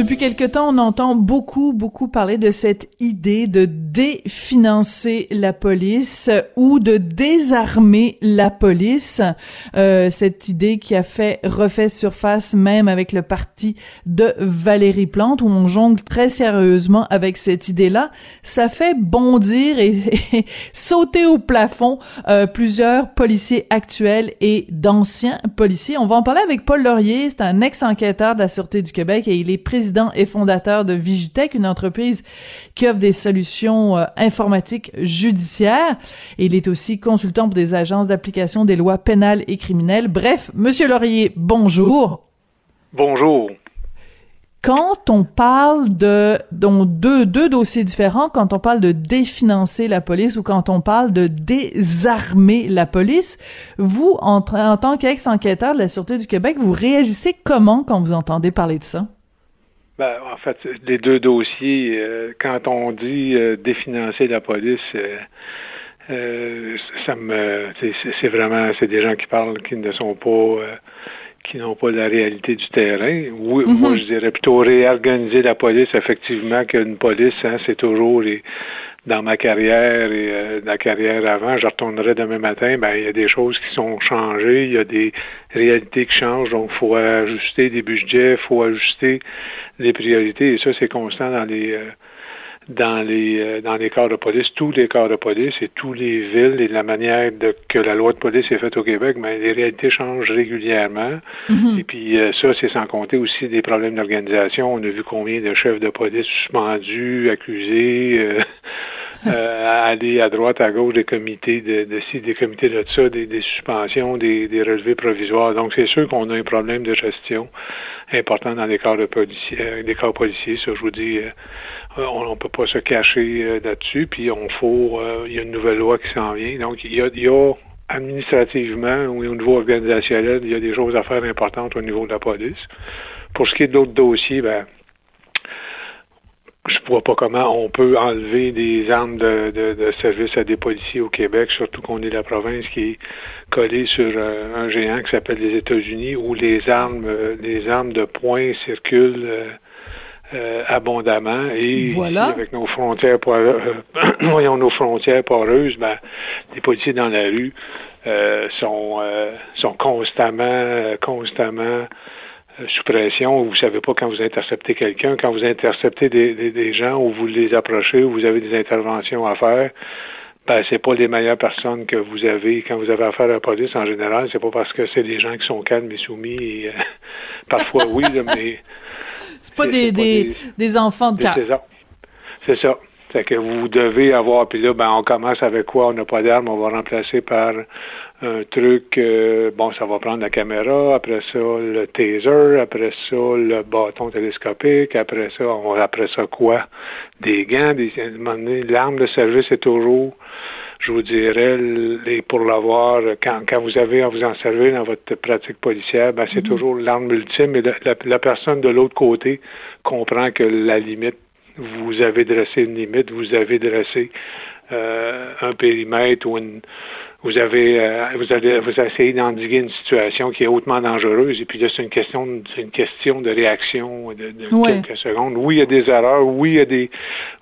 Depuis quelque temps, on entend beaucoup, beaucoup parler de cette idée de définancer la police ou de désarmer la police. Euh, cette idée qui a fait refait surface même avec le parti de Valérie Plante où on jongle très sérieusement avec cette idée-là. Ça fait bondir et, sauter au plafond euh, plusieurs policiers actuels et d'anciens policiers. On va en parler avec Paul Laurier. C'est un ex-enquêteur de la Sûreté du Québec et il est président et fondateur de Vigitech, une entreprise qui offre des solutions euh, informatiques judiciaires. Et il est aussi consultant pour des agences d'application des lois pénales et criminelles. Bref, Monsieur Laurier, bonjour. Bonjour. Quand on parle de donc deux, deux dossiers différents, quand on parle de définancer la police ou quand on parle de désarmer la police, vous, en, en tant qu'ex-enquêteur de la Sûreté du Québec, vous réagissez comment quand vous entendez parler de ça? Ben, en fait, les deux dossiers, euh, quand on dit euh, définancer la police, euh, ça me, c'est vraiment, c'est des gens qui parlent qui ne sont pas, qui n'ont pas la réalité du terrain. Oui, Mhm. Moi, je dirais plutôt réorganiser la police. Effectivement, qu'une police, hein, c'est toujours les, dans ma carrière et euh, la carrière avant, je retournerai demain matin, ben il y a des choses qui sont changées, il y a des réalités qui changent, donc il faut ajuster des budgets, il faut ajuster les priorités, et ça, c'est constant dans les euh, dans les euh, dans les corps de police, tous les corps de police et tous les villes et la manière de, que la loi de police est faite au Québec, ben, les réalités changent régulièrement. Et puis euh, ça, c'est sans compter aussi des problèmes d'organisation. On a vu combien de chefs de police suspendus, accusés, euh, euh, aller à droite, à gauche des comités de, de ci, des comités de ça, des, des suspensions, des, des relevés provisoires. Donc c'est sûr qu'on a un problème de gestion important dans les corps de policiers, euh, les corps policiers. Ça, je vous dis, euh, on ne peut pas se cacher euh, là-dessus. Puis on faut, euh, il y a une nouvelle loi qui s'en vient. Donc il y a, y a administrativement ou au niveau organisationnel, il y a des choses à faire importantes au niveau de la police. Pour ce qui est d'autres dossiers, ben, je ne vois pas comment on peut enlever des armes de, de, de service à des policiers au Québec, surtout qu'on est la province qui est collée sur euh, un géant qui s'appelle les États-Unis, où les armes, euh, les armes de poing circulent euh, euh, abondamment et Voilà. avec nos frontières poreuses, voyons nos frontières poreuses, ben, les policiers dans la rue euh, sont euh, sont constamment constamment sous pression. Vous savez pas quand vous interceptez quelqu'un, quand vous interceptez des, des, des gens ou vous les approchez ou vous avez des interventions à faire. Ben, c'est pas les meilleures personnes que vous avez quand vous avez affaire à la police en général. C'est pas parce que c'est des gens qui sont calmes et soumis. Et, euh, parfois oui, là, mais C'est pas des, pas des, enfants de cœur. c'est ça. C'est ça. C'est que vous devez avoir, puis là, ben, on commence avec quoi? On n'a pas d'armes, on va remplacer par un truc, euh, bon, ça va prendre la caméra, après ça, le taser, après ça, le bâton télescopique, après ça, on, après ça, quoi? Des gants, des, l'arme de service est toujours, je vous dirais, les, pour l'avoir, quand, quand vous avez à vous en servir dans votre pratique policière, ben, c'est toujours l'arme ultime et la, la, la personne de l'autre côté comprend que la limite vous avez dressé une limite, vous avez dressé euh, un périmètre ou une, vous avez euh, vous avez vous essayez d'endiguer une situation qui est hautement dangereuse et puis là c'est une question de- c'est une question de réaction de, de Ouais. quelques secondes. Oui, il y a des erreurs, oui, il y a des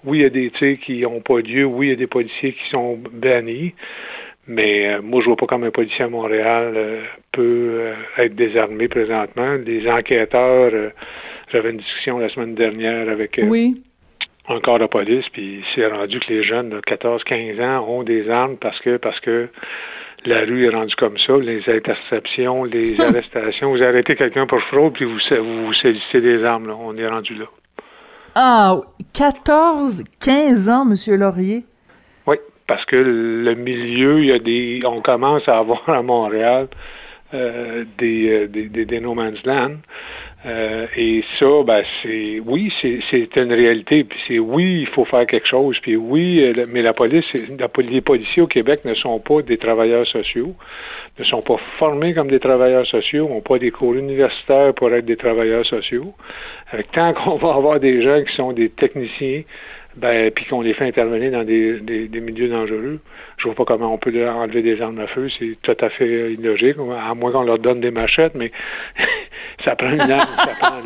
oui, il y a des tirs qui n'ont pas lieu, oui, il y a des policiers qui sont bannis. Mais euh, moi, je vois pas comme un policier à Montréal euh, peut euh, être désarmé présentement. Les enquêteurs, euh, j'avais une discussion la semaine dernière avec euh, Oui. Corps de police, puis c'est rendu que les jeunes de 14-15 ans ont des armes parce que parce que la rue est rendue comme ça, les interceptions, les arrestations. Vous arrêtez quelqu'un pour fraude, puis vous, vous sollicitez des armes. Là. On est rendu là. Ah, 14, 15 ans, Monsieur Laurier? Oui, parce que le milieu, il y a des, on commence à avoir à Montréal euh, des, euh, des, des, des no man's land. Euh, et ça, ben, c'est oui, c'est une réalité. Puis c'est oui, il faut faire quelque chose. Puis oui, euh, mais la police, la, les policiers au Québec ne sont pas des travailleurs sociaux, ne sont pas formés comme des travailleurs sociaux, n'ont pas des cours universitaires pour être des travailleurs sociaux. Avec tant qu'on va avoir des gens qui sont des techniciens ben, puis qu'on les fait intervenir dans des, des, milieux dangereux. Je vois pas comment on peut leur enlever des armes à feu, c'est tout à fait illogique, à moins qu'on leur donne des machettes, mais ça prend une arme, ça prend...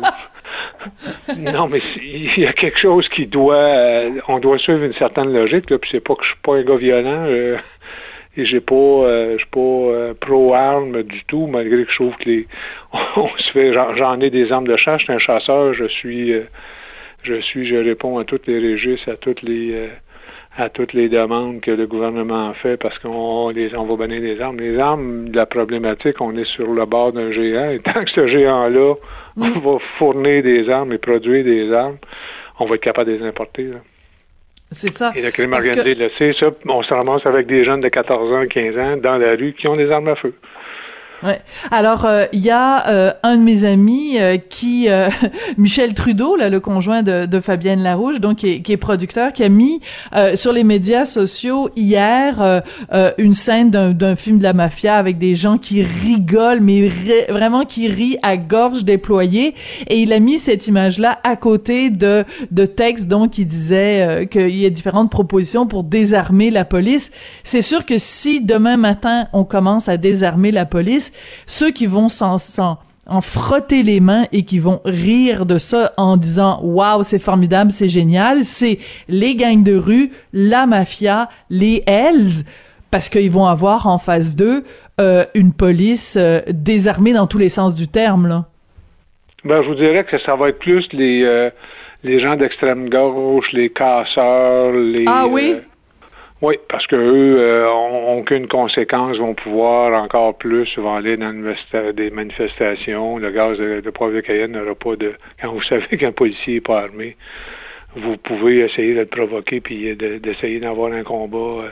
Non, mais il y a quelque chose qui doit, euh, on doit suivre une certaine logique, là, puis c'est pas que je suis pas un gars violent, euh, et j'ai pas, euh, je suis pas euh, pro armes du tout, malgré que je trouve que les, on se fait, j'en ai des armes de chasse, je suis un chasseur, je suis, euh, je suis, je réponds à toutes les registres, à toutes les, à toutes les demandes que le gouvernement fait parce qu'on les, on va donner des armes. Les armes, la problématique, on est sur le bord d'un géant, et tant que ce géant-là, on mm. va fournir des armes et produire des armes, on va être capable de les importer. Là. C'est ça. Et le crime organisé le sait, ça. On se ramasse avec des jeunes de 14 ans, 15 ans dans la rue qui ont des armes à feu. Alors, il euh, y a euh, un de mes amis euh, qui, Michel Trudeau, là, le conjoint de, de Fabienne Larouche, donc qui est, qui est, producteur, qui a mis sur les médias sociaux hier une scène d'un film de la mafia avec des gens qui rigolent, mais vraiment qui rient à gorge déployée, et il a mis cette image-là à côté de de textes donc qui disait qu'il y a différentes propositions pour désarmer la police. C'est sûr que si demain matin on commence à désarmer la police ceux qui vont s'en, en frotter les mains et qui vont rire de ça en disant waouh c'est formidable c'est génial c'est les gangs de rue la mafia les Hells parce qu'ils vont avoir en face d'eux euh, une police euh, désarmée dans tous les sens du terme là. Ben je vous dirais que ça va être plus les euh, les gens d'extrême gauche les casseurs les ah oui? Oui, parce que eux euh, aucune conséquence, vont pouvoir encore plus vont aller dans des manifestations. Le gaz de, de poivre de Cayenne n'aura pas de. Quand vous savez qu'un policier n'est pas armé, vous pouvez essayer de le provoquer puis d'essayer d'avoir un combat, euh,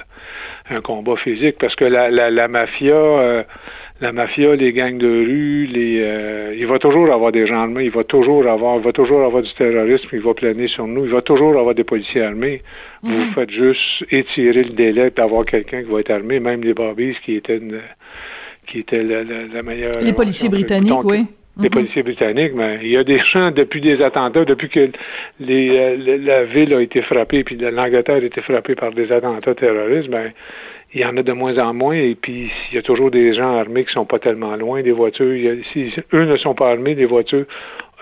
un combat physique, parce que la, la, la mafia. Euh, la mafia, les gangs de rue, les, euh, il va toujours avoir des gens armés, il va toujours avoir, il va toujours avoir du terrorisme, il va planer sur nous, il va toujours avoir des policiers armés. Vous mhm. faites juste étirer le délai d'avoir quelqu'un qui va être armé, même les Barbies qui étaient une, qui était la, la, meilleure. Les policiers britanniques, oui. Les mhm. policiers britanniques, mais il y a des gens depuis des attentats, depuis que les, euh, la, ville a été frappée, puis l'Angleterre a été frappée par des attentats terroristes, ben il y en a de moins en moins, et puis il y a toujours des gens armés qui sont pas tellement loin des voitures. si eux ne sont pas armés, des voitures,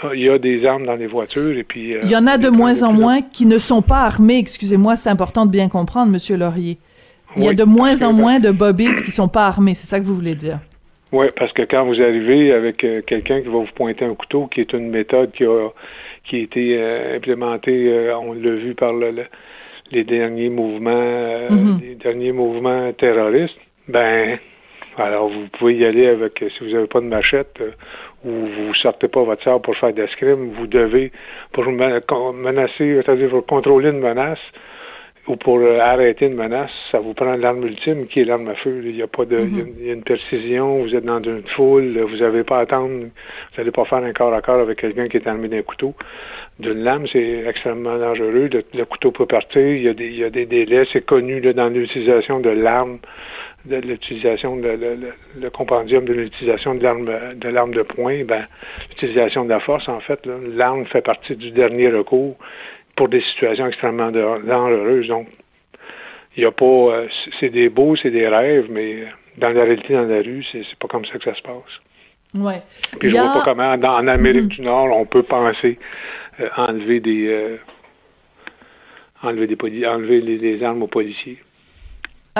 euh, il y a des armes dans les voitures, et puis... Euh, il y en a de moins en moins qui ne sont pas armés, excusez-moi, c'est important de bien comprendre, Monsieur Laurier. Il y a de moins en moins de bobbies qui sont pas armés, c'est ça que vous voulez dire? Oui, parce que quand vous arrivez avec euh, quelqu'un qui va vous pointer un couteau, qui est une méthode qui a, qui a été implémentée, on l'a vu par le les derniers mouvements, euh, mhm. les derniers mouvements terroristes, ben, alors vous pouvez y aller avec, si vous n'avez pas de machette euh, ou vous sortez pas votre sort pour faire d'escrime, vous devez, pour menacer, c'est-à-dire pour contrôler une menace, ou pour euh, arrêter une menace, ça vous prend l'arme ultime qui est l'arme à feu. Il y a pas de, il, y a, une précision, vous êtes dans une foule, vous n'avez pas à attendre, vous n'allez pas faire un corps à corps avec quelqu'un qui est armé d'un couteau. D'une lame, c'est extrêmement dangereux. Le, couteau peut partir, il y a des, il y a des délais, c'est connu là, dans l'utilisation de l'arme, de l'utilisation de le, le, compendium de l'utilisation de l'arme de l'arme de poing, ben l'utilisation de la force, en fait, l'arme fait partie du dernier recours pour des situations extrêmement dangereuses. Donc, il n'y a pas. Euh, c'est des beaux, c'est des rêves, mais dans la réalité, dans la rue, c'est pas comme ça que ça se passe. Ouais. Puis je vois pas comment, en Amérique mm-hmm. du Nord, on peut penser euh, enlever des. Euh, enlever des enlever les, armes aux policiers.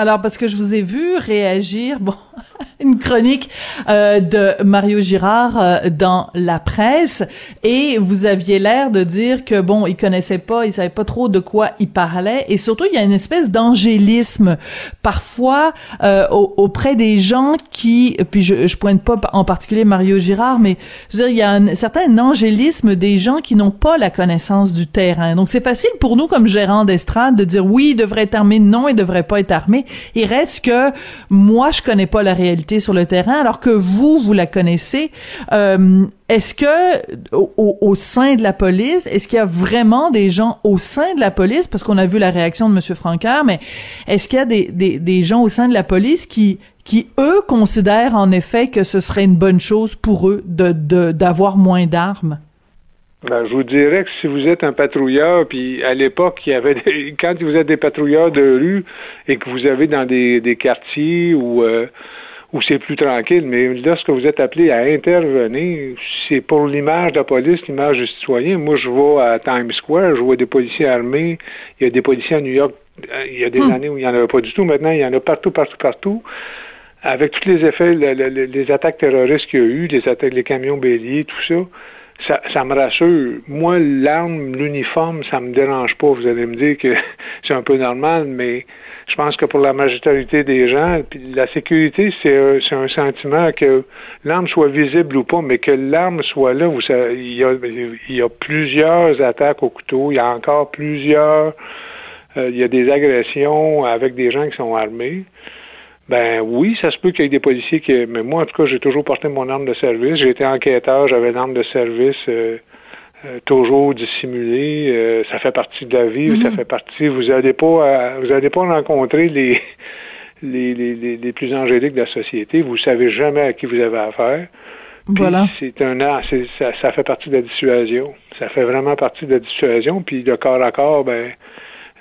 Alors, parce que je vous ai vu réagir, bon, une chronique euh, de Mario Girard euh, dans la presse, et vous aviez l'air de dire que, bon, il connaissait pas, il savait pas trop de quoi il parlait, et surtout, il y a une espèce d'angélisme, parfois, euh, auprès des gens qui, puis je, je pointe pas en particulier Mario Girard, mais je veux dire, il y a un certain angélisme des gens qui n'ont pas la connaissance du terrain. Donc, c'est facile pour nous, comme gérant d'estrade, de dire oui, il devrait être armé, non, il devrait pas être armé, il reste que moi, je connais pas la réalité sur le terrain, alors que vous, vous la connaissez. Euh, est-ce que au, sein de la police, est-ce qu'il y a vraiment des gens au sein de la police, parce qu'on a vu la réaction de Monsieur Francaire, mais est-ce qu'il y a des gens au sein de la police qui qui eux considèrent en effet que ce serait une bonne chose pour eux de d'avoir moins d'armes? Ben, je vous dirais que si vous êtes un patrouilleur, puis à l'époque, il y avait quand vous êtes des patrouilleurs de rue et que vous avez dans des, des quartiers où euh, où c'est plus tranquille, mais lorsque vous êtes appelé à intervenir, c'est pour l'image de la police, l'image du citoyen. Moi, je vais à Times Square, je vois des policiers armés, il y a des policiers à New York, euh, il y a des hmm. années où il n'y en avait pas du tout, maintenant il y en a partout, partout, partout. Avec tous les effets, les attaques terroristes qu'il y a eu, les attaques, les camions béliers, tout ça, ça, ça me rassure. Moi, l'arme, l'uniforme, ça me dérange pas. Vous allez me dire que c'est un peu normal, mais je pense que pour la majorité des gens, la sécurité, c'est un, sentiment que l'arme soit visible ou pas, mais que l'arme soit là. Vous savez, il, y a, il y a plusieurs attaques au couteau, il y a encore plusieurs, euh, il y a des agressions avec des gens qui sont armés. Ben oui, ça se peut qu'il y ait des policiers qui. Mais moi, en tout cas, j'ai toujours porté mon arme de service. J'ai été enquêteur, j'avais l'arme de service euh, euh, toujours dissimulée. Euh, ça fait partie de la vie, ça mhm. fait partie. Vous n'allez pas vous allez pas rencontrer les, les, les, les, plus angéliques de la société. Vous savez jamais à qui vous avez affaire. voilà. C'est un ça, ça fait partie de la dissuasion. Ça fait vraiment partie de la dissuasion. Puis le corps à corps, ben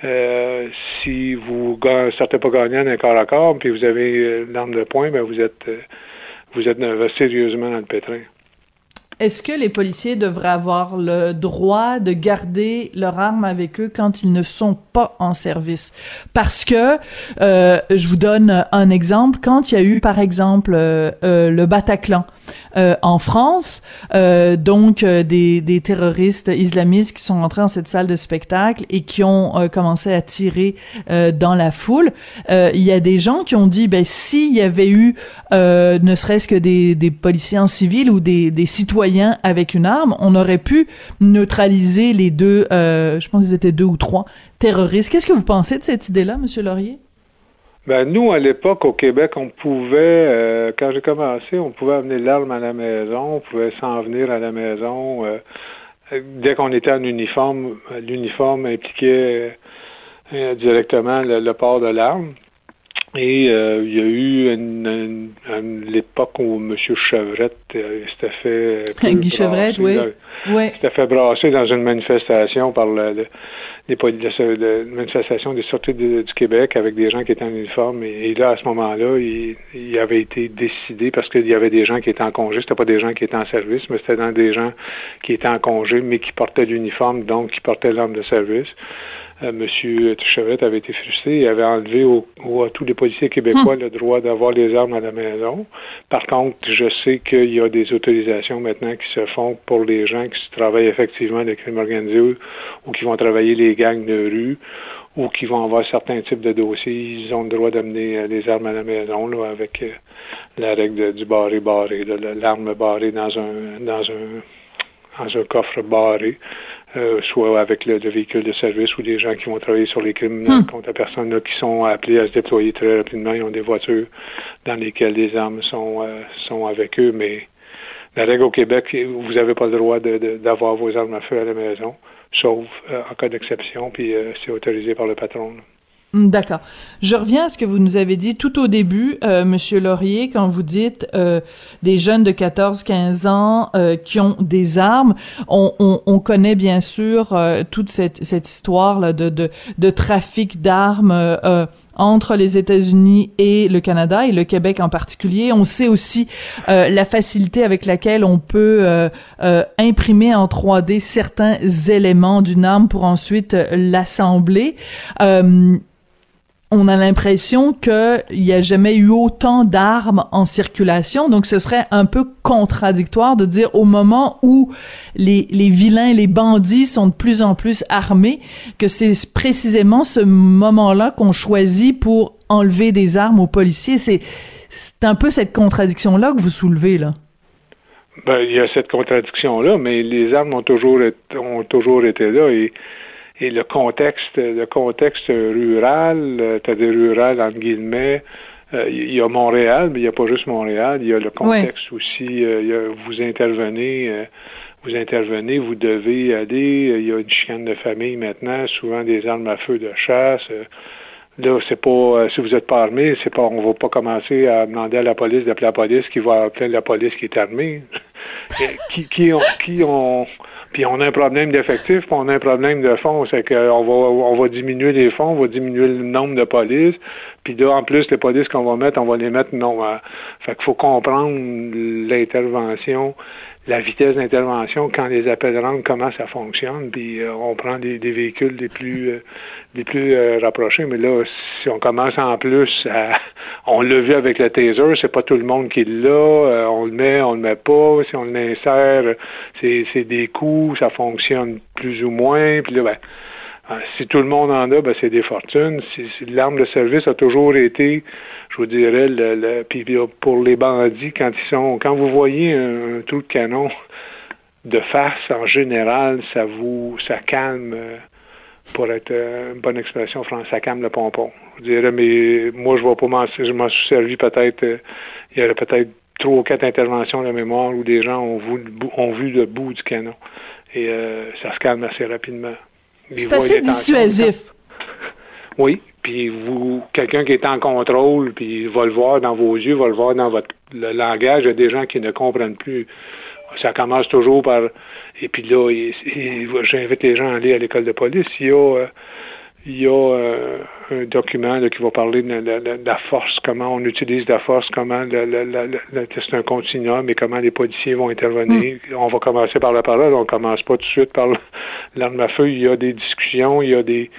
euh, si vous ne sortez pas gagnant d'un corps à corps, puis vous avez l'arme de poing, ben vous êtes, euh, vous êtes sérieusement dans le pétrin. Est-ce que les policiers devraient avoir le droit de garder leur arme avec eux quand ils ne sont pas en service? Parce que, euh, je vous donne un exemple, quand il y a eu, par exemple, le Bataclan en France, donc des, des, terroristes islamistes qui sont entrés dans cette salle de spectacle et qui ont commencé à tirer dans la foule, il y a des gens qui ont dit, ben, s'il y avait eu ne serait-ce que des, des policiers en civil ou des, des citoyens avec une arme, on aurait pu neutraliser les deux, euh, je pense qu'ils étaient deux ou trois terroristes. Qu'est-ce que vous pensez de cette idée-là, Monsieur Laurier? Ben, nous, à l'époque, au Québec, on pouvait, euh, quand j'ai commencé, on pouvait amener l'arme à la maison, on pouvait s'en venir à la maison. Euh, dès qu'on était en uniforme, l'uniforme impliquait directement le, port de l'arme. Et euh, il y a eu une, une, l'époque où M. Chevrette euh, s'était fait. Guy Chevrette, oui. S'était fait brasser dans une manifestation par le, le les, de, manifestation des sorties du Québec avec des gens qui étaient en uniforme. Et, là, à ce moment-là, il, il, avait été décidé parce qu'il y avait des gens qui étaient en congé. C'était pas des gens qui étaient en service, mais c'était dans des gens qui étaient en congé, mais qui portaient l'uniforme, donc qui portaient l'arme de service. Euh, M. Chevrette avait été frustré. Il avait enlevé à tous les policiers québécois hmm. le droit d'avoir les armes à la maison. Par contre, je sais qu'il y a des autorisations maintenant qui se font pour les gens qui travaillent effectivement le crime organisé ou, qui vont travailler les gangs de rue ou qui vont avoir certains types de dossiers. Ils ont le droit d'amener les euh, armes à la maison là, avec euh, la règle du barré-barré, l'arme barrée dans un dans un dans un coffre barré. Euh, soit avec le, véhicule de service ou des gens qui vont travailler sur les crimes hmm. contre la personne là, qui sont appelés à se déployer très rapidement. Ils ont des voitures dans lesquelles les armes sont, euh, sont avec eux, mais la règle au Québec, vous n'avez pas le droit d'avoir vos armes à feu à la maison, sauf euh, en cas d'exception, puis c'est autorisé par le patron. Hmm, d'accord. Je reviens à ce que vous nous avez dit tout au début, euh, Monsieur Laurier, quand vous dites euh, des jeunes de 14-15 ans euh, qui ont des armes. On, on, on connaît bien sûr euh, toute cette, cette histoire là de, de, de trafic d'armes euh, entre les États-Unis et le Canada et le Québec en particulier. On sait aussi la facilité avec laquelle on peut imprimer en 3D certains éléments d'une arme pour ensuite l'assembler on a l'impression qu'il n'y a jamais eu autant d'armes en circulation, donc ce serait un peu contradictoire de dire au moment où les, les vilains, les bandits sont de plus en plus armés, que c'est précisément ce moment-là qu'on choisit pour enlever des armes aux policiers. C'est, c'est un peu cette contradiction-là que vous soulevez, là. Ben, il y a cette contradiction-là, mais les armes ont toujours, ont toujours été là et et le contexte, le contexte rural, c'est-à-dire euh, rural entre guillemets, euh, il y a Montréal, mais il n'y a pas juste Montréal. Il y a le contexte aussi. Euh, vous intervenez, vous intervenez, vous devez aller. Il y a une chicane de famille maintenant, souvent des armes à feu de chasse. Là, c'est pas si vous n'êtes pas armé, c'est pas on va pas commencer à demander à la police d'appeler la police qui va appeler la police qui est armée. qui, qui ont, qui ont puis on a un problème d'effectifs, puis on a un problème de fonds. C'est qu'on va, on va diminuer les fonds, on va diminuer le nombre de polices. Puis là, en plus, les polices qu'on va mettre, on va les mettre non. Euh, fait qu'il faut comprendre l'intervention la vitesse d'intervention quand les appels rentrent, comment ça fonctionne, puis euh, on prend des, véhicules les plus euh, les plus euh, rapprochés. Mais là, si on commence en plus à, on l'a vu avec le taser, c'est pas tout le monde qui l'a, on le met, on le met pas, si on l'insère, c'est, des coups, ça fonctionne plus ou moins, puis là, ben, si tout le monde en a, ben c'est des fortunes. Si, l'arme de service a toujours été, je vous dirais, le, le pour les bandits, quand ils sont, quand vous voyez un, trou de canon de face, en général, ça vous, ça calme, euh, pour être euh, une bonne expression française, ça calme le pompon. Je vous dirais, mais moi, je vois pas m'en, je m'en suis servi peut-être, euh, il y aurait peut-être trois ou quatre interventions de mémoire où des gens ont vu, ont vu le bout du canon. Et ça se calme assez rapidement. C'est assez dissuasif. Oui, puis vous, quelqu'un qui est en contrôle, puis va le voir dans vos yeux, va le voir dans votre le langage. Il y a des gens qui ne comprennent plus. Ça commence toujours par. Et puis là, j'invite les gens à aller à l'école de police. Il y a, euh, il y a euh, un document qui va parler de, la force, comment on utilise la force, comment c'est un continuum et comment les policiers vont intervenir. Mm. On va commencer par la parole, on commence pas tout de suite par l'arme à feu. Il y a des discussions, il y a des,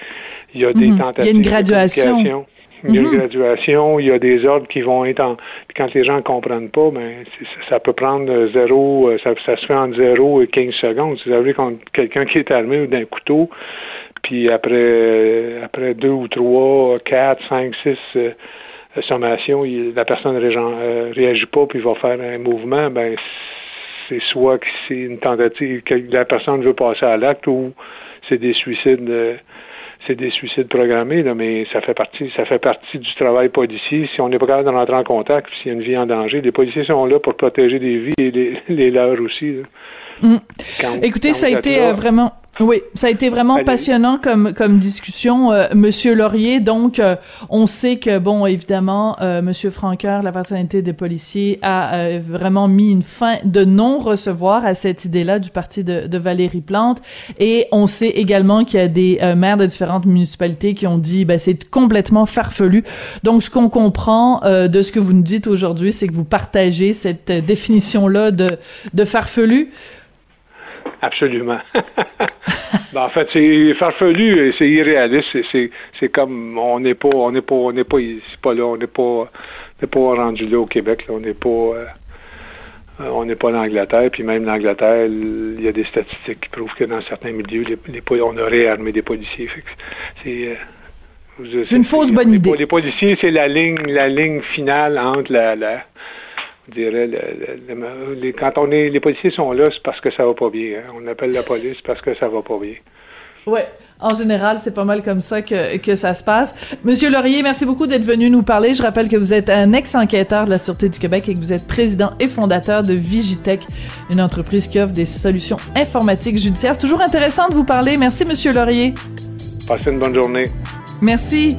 il y a des tentatives. Mm-hmm. Il y a une graduation. Il y a une mm-hmm. graduation, il y a des ordres qui vont être en. Puis quand les gens ne comprennent pas, ben ça peut prendre zéro, ça, ça se fait en zéro et 15 secondes. Vous savez, quand quelqu'un qui est armé d'un couteau, puis après, après deux ou trois, quatre, cinq, six euh, sommations, la personne ne euh, réagit pas puis va faire un mouvement, ben c'est soit que c'est une tentative que la personne veut passer à l'acte ou c'est des suicides euh, c'est des suicides programmés, là, mais ça fait partie, ça fait partie du travail policier. Si on n'est pas capable de rentrer en contact, s'il y a une vie en danger, les policiers sont là pour protéger des vies et les, les leurs aussi. Mm. Écoutez, ça a été vraiment oui, ça a été vraiment passionnant comme comme discussion, euh, Monsieur Laurier. Donc, euh, on sait que bon, évidemment, euh, Monsieur Franqueur, la fraternité des policiers, a euh, vraiment mis une fin de non-recevoir à cette idée-là du parti de, de, Valérie Plante. Et on sait également qu'il y a des maires de différentes municipalités qui ont dit, ben c'est complètement farfelu. Donc, ce qu'on comprend de ce que vous nous dites aujourd'hui, c'est que vous partagez cette définition-là de de farfelu. Absolument. ben, en fait, c'est farfelu c'est irréaliste. C'est comme on n'est pas, on n'est pas, on n'est pas, pas là, on n'est pas, n'est pas rendu là au Québec. On n'est pas, euh, on n'est pas en Angleterre. Puis même en Angleterre, il y a des statistiques qui prouvent que dans certains milieux, les, on a réarmé des policiers. C'est euh, une fausse bonne idée. Les policiers, c'est la ligne, la ligne finale entre la, la dirais, les, quand on est, les policiers sont là, c'est parce que ça va pas bien. Hein. On appelle la police parce que ça va pas bien. Ouais, en général, c'est pas mal comme ça que, que ça se passe. Monsieur Laurier, merci beaucoup d'être venu nous parler. Je rappelle que vous êtes un ex-enquêteur de la Sûreté du Québec et que vous êtes président et fondateur de Vigitech, une entreprise qui offre des solutions informatiques judiciaires. C'est toujours intéressant de vous parler. Merci, Monsieur Laurier. Passez une bonne journée. Merci.